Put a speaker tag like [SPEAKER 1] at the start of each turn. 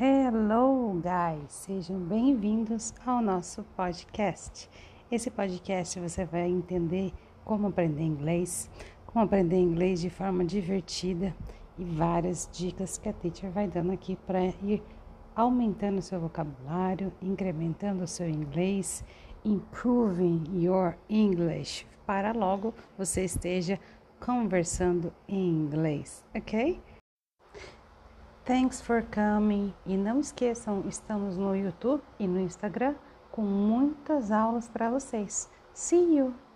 [SPEAKER 1] Hello, guys! Sejam bem-vindos ao nosso podcast. Esse podcast você vai entender como aprender inglês, como aprender inglês de forma divertida e várias dicas que a teacher vai dando aqui para ir aumentando o seu vocabulário, incrementando o seu inglês, improving your English, para logo você esteja conversando em inglês, ok? Thanks for coming. E não esqueçam, estamos no YouTube e no Instagram com muitas aulas para vocês. See you!